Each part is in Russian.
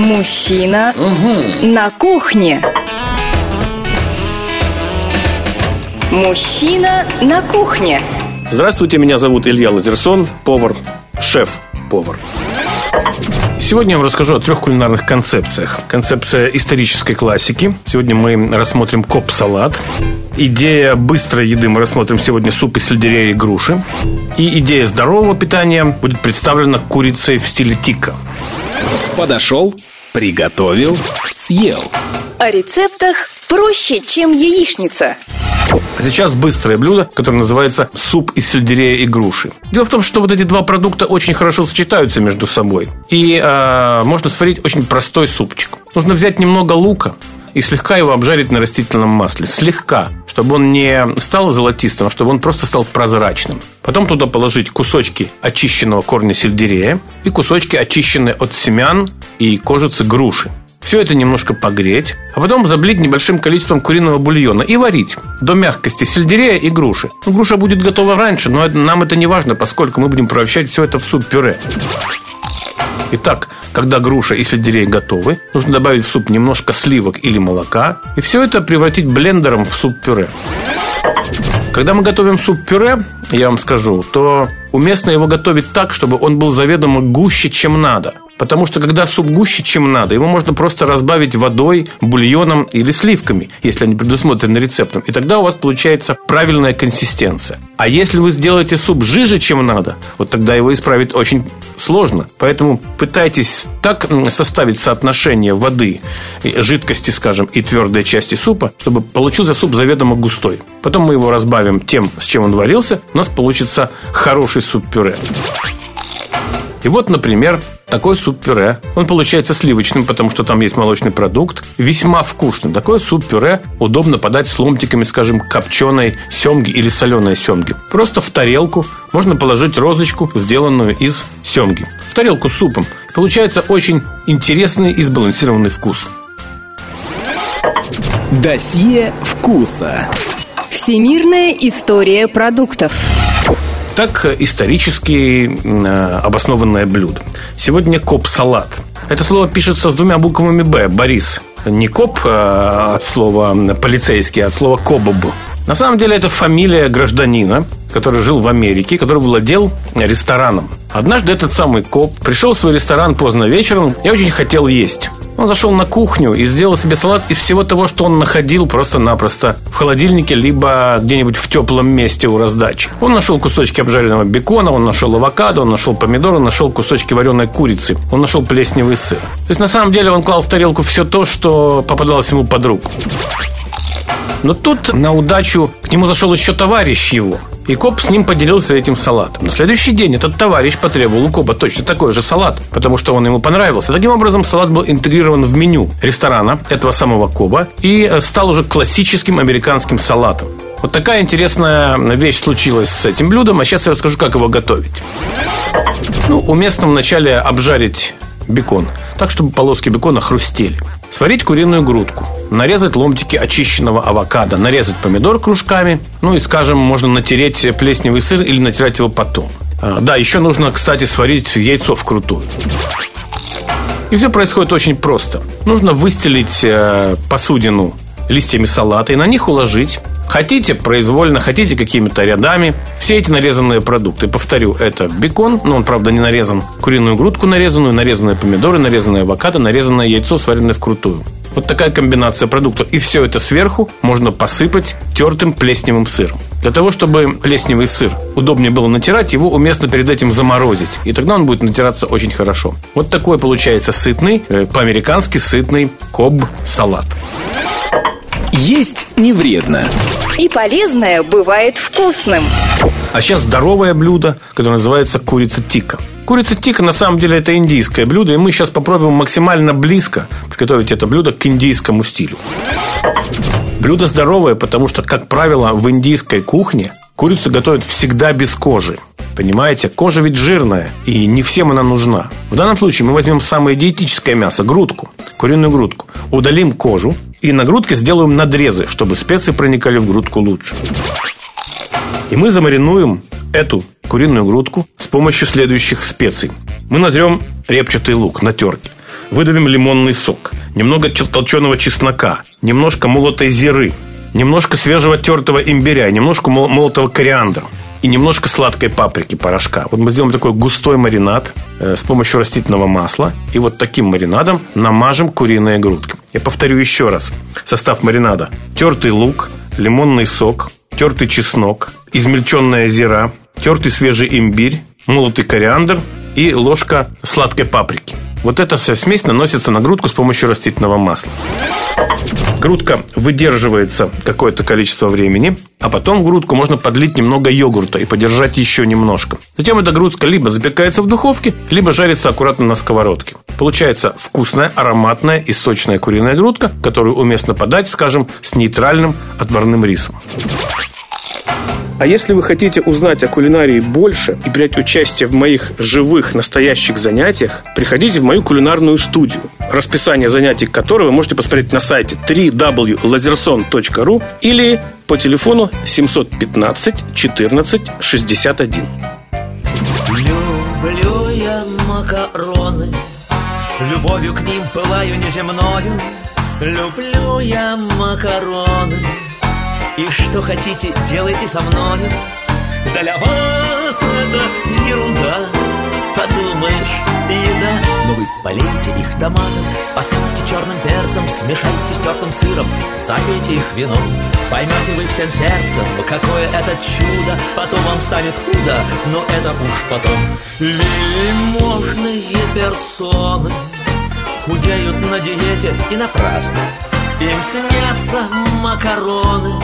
Мужчина на кухне. Мужчина на кухне. Здравствуйте, меня зовут Илья Лазерсон, повар, шеф-повар. Сегодня я вам расскажу о трех кулинарных концепциях. Концепция исторической классики. Сегодня мы рассмотрим коп-салат. Идея быстрой еды мы рассмотрим сегодня суп из сельдерея и груши. И идея здорового питания будет представлена курицей в стиле тика. Подошел, приготовил, съел. О рецептах проще, чем яичница. Сейчас быстрое блюдо, которое называется суп из сельдерея и груши. Дело в том, что вот эти два продукта очень хорошо сочетаются между собой. И э, можно сварить очень простой супчик. Нужно взять немного лука, и слегка его обжарить на растительном масле. Слегка, чтобы он не стал золотистым, а чтобы он просто стал прозрачным. Потом туда положить кусочки очищенного корня сельдерея и кусочки очищенные от семян и кожицы груши. Все это немножко погреть, а потом заблить небольшим количеством куриного бульона и варить до мягкости сельдерея и груши. Ну, груша будет готова раньше, но нам это не важно, поскольку мы будем превращать все это в суп-пюре. Итак, когда груша и сельдерей готовы, нужно добавить в суп немножко сливок или молока и все это превратить блендером в суп-пюре. Когда мы готовим суп-пюре, я вам скажу, то уместно его готовить так, чтобы он был заведомо гуще, чем надо – Потому что когда суп гуще, чем надо, его можно просто разбавить водой, бульоном или сливками, если они предусмотрены рецептом. И тогда у вас получается правильная консистенция. А если вы сделаете суп жиже, чем надо, вот тогда его исправить очень сложно. Поэтому пытайтесь так составить соотношение воды, жидкости, скажем, и твердой части супа, чтобы получился суп заведомо густой. Потом мы его разбавим тем, с чем он варился, у нас получится хороший суп-пюре. И вот, например, такой суп-пюре. Он получается сливочным, потому что там есть молочный продукт. Весьма вкусный. Такое суп-пюре удобно подать с ломтиками, скажем, копченой семги или соленой семги. Просто в тарелку можно положить розочку, сделанную из семги. В тарелку с супом. Получается очень интересный и сбалансированный вкус. Досье вкуса. Всемирная история продуктов. Так, исторически э, обоснованное блюдо. Сегодня коп-салат. Это слово пишется с двумя буквами «Б» – Борис. Не коп э, от слова полицейский, а от слова кобоб. На самом деле это фамилия гражданина, который жил в Америке, который владел рестораном. Однажды этот самый коп пришел в свой ресторан поздно вечером и очень хотел есть. Он зашел на кухню и сделал себе салат из всего того, что он находил просто-напросто в холодильнике, либо где-нибудь в теплом месте у раздачи. Он нашел кусочки обжаренного бекона, он нашел авокадо, он нашел помидоры, он нашел кусочки вареной курицы, он нашел плесневый сыр. То есть, на самом деле, он клал в тарелку все то, что попадалось ему под руку. Но тут на удачу к нему зашел еще товарищ его – и коп с ним поделился этим салатом. На следующий день этот товарищ потребовал у Коба точно такой же салат, потому что он ему понравился. Таким образом, салат был интегрирован в меню ресторана этого самого Коба и э, стал уже классическим американским салатом. Вот такая интересная вещь случилась с этим блюдом, а сейчас я расскажу, как его готовить. Ну, уместно вначале обжарить бекон, так, чтобы полоски бекона хрустели. Сварить куриную грудку, нарезать ломтики очищенного авокадо, нарезать помидор кружками, ну и, скажем, можно натереть плесневый сыр или натирать его потом. А, да, еще нужно, кстати, сварить яйцо вкрутую. И все происходит очень просто. Нужно выстелить э, посудину листьями салата и на них уложить Хотите произвольно, хотите какими-то рядами. Все эти нарезанные продукты. Повторю, это бекон, но он, правда, не нарезан. Куриную грудку нарезанную, нарезанные помидоры, нарезанное авокадо, нарезанное яйцо, сваренное вкрутую. Вот такая комбинация продуктов. И все это сверху можно посыпать тертым плесневым сыром. Для того, чтобы плесневый сыр удобнее было натирать, его уместно перед этим заморозить. И тогда он будет натираться очень хорошо. Вот такой получается сытный, э, по-американски сытный коб-салат. Есть не вредно. И полезное бывает вкусным. А сейчас здоровое блюдо, которое называется курица тика. Курица тика на самом деле это индийское блюдо, и мы сейчас попробуем максимально близко приготовить это блюдо к индийскому стилю. Блюдо здоровое, потому что, как правило, в индийской кухне курицу готовят всегда без кожи. Понимаете, кожа ведь жирная, и не всем она нужна. В данном случае мы возьмем самое диетическое мясо, грудку, куриную грудку, удалим кожу, и на грудке сделаем надрезы, чтобы специи проникали в грудку лучше. И мы замаринуем эту куриную грудку с помощью следующих специй. Мы натрем репчатый лук на терке. выдавим лимонный сок, немного толченого чеснока, немножко молотой зиры, немножко свежего тертого имбиря, немножко молотого кориандра и немножко сладкой паприки порошка. Вот мы сделаем такой густой маринад э, с помощью растительного масла. И вот таким маринадом намажем куриные грудки. Я повторю еще раз. Состав маринада. Тертый лук, лимонный сок, тертый чеснок, измельченная зира, тертый свежий имбирь, молотый кориандр и ложка сладкой паприки. Вот эта вся смесь наносится на грудку с помощью растительного масла. Грудка выдерживается какое-то количество времени, а потом в грудку можно подлить немного йогурта и подержать еще немножко. Затем эта грудка либо запекается в духовке, либо жарится аккуратно на сковородке. Получается вкусная, ароматная и сочная куриная грудка, которую уместно подать, скажем, с нейтральным отварным рисом. А если вы хотите узнать о кулинарии больше и принять участие в моих живых, настоящих занятиях, приходите в мою кулинарную студию, расписание занятий которой вы можете посмотреть на сайте www.lazerson.ru или по телефону 715 14 61. Люблю я макароны, любовью к ним пылаю неземною. Люблю я макароны, и что хотите, делайте со мной. Для вас это ерунда. Подумаешь, еда. Но вы полейте их томатом. Посыпьте черным перцем Смешайте с тертым сыром. Запейте их вином. Поймете вы всем сердцем Какое это чудо. Потом вам станет худо Но это уж потом. Вельможные персоны Худеют на диете и напрасно. Им снятся макароны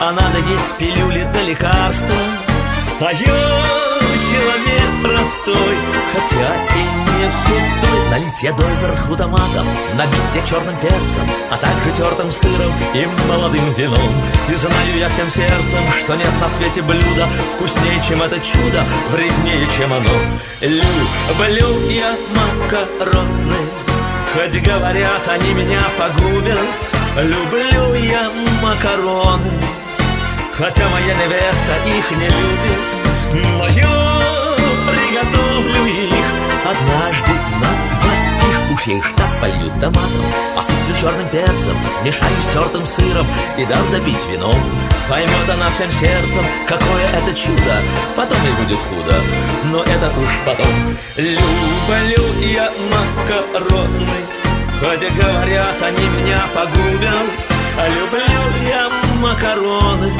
А надо есть пилюли да лекарства. А я человек простой Хотя и не худой. Налить я доверху томатом Набить я черным перцем А также тертым сыром и молодым вином. И знаю я всем сердцем Что нет на свете блюда Вкуснее, чем это чудо Вреднее, чем оно. Люблю я макароны Хоть говорят, они меня погубят. Люблю я макароны Хотя моя невеста их не любит Но я приготовлю их Однажды на двоих. Уж я их так полью томатом Посыплю черным перцем Смешаю с тертым сыром И дам запить вином. Поймет она всем сердцем Какое это чудо Потом и будет худо. Но это уж потом. Люблю я макароны Хотя говорят, они меня погубят. Люблю я макароны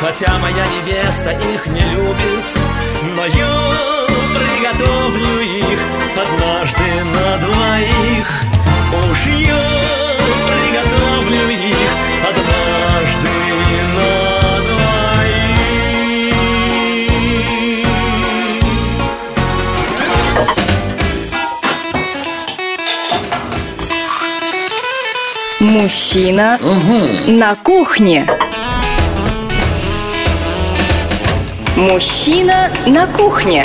Хотя моя невеста их не любит Но я приготовлю их Однажды на двоих. Уж я приготовлю их Однажды на двоих. Мужчина на кухне. Мужчина на кухне.